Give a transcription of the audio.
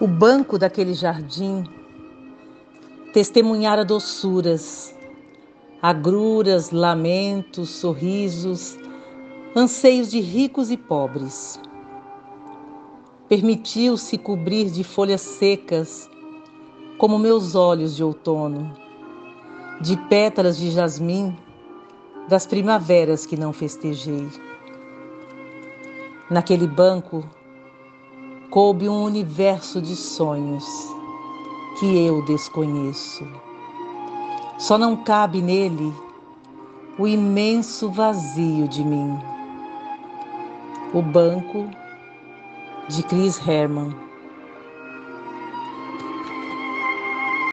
O banco daquele jardim testemunhara doçuras, agruras, lamentos, sorrisos, anseios de ricos e pobres. Permitiu-se cobrir de folhas secas, como meus olhos de outono, de pétalas de jasmim das primaveras que não festejei. Naquele banco coube um universo de sonhos que eu desconheço. Só não cabe nele o imenso vazio de mim. O banco de Chris Herman.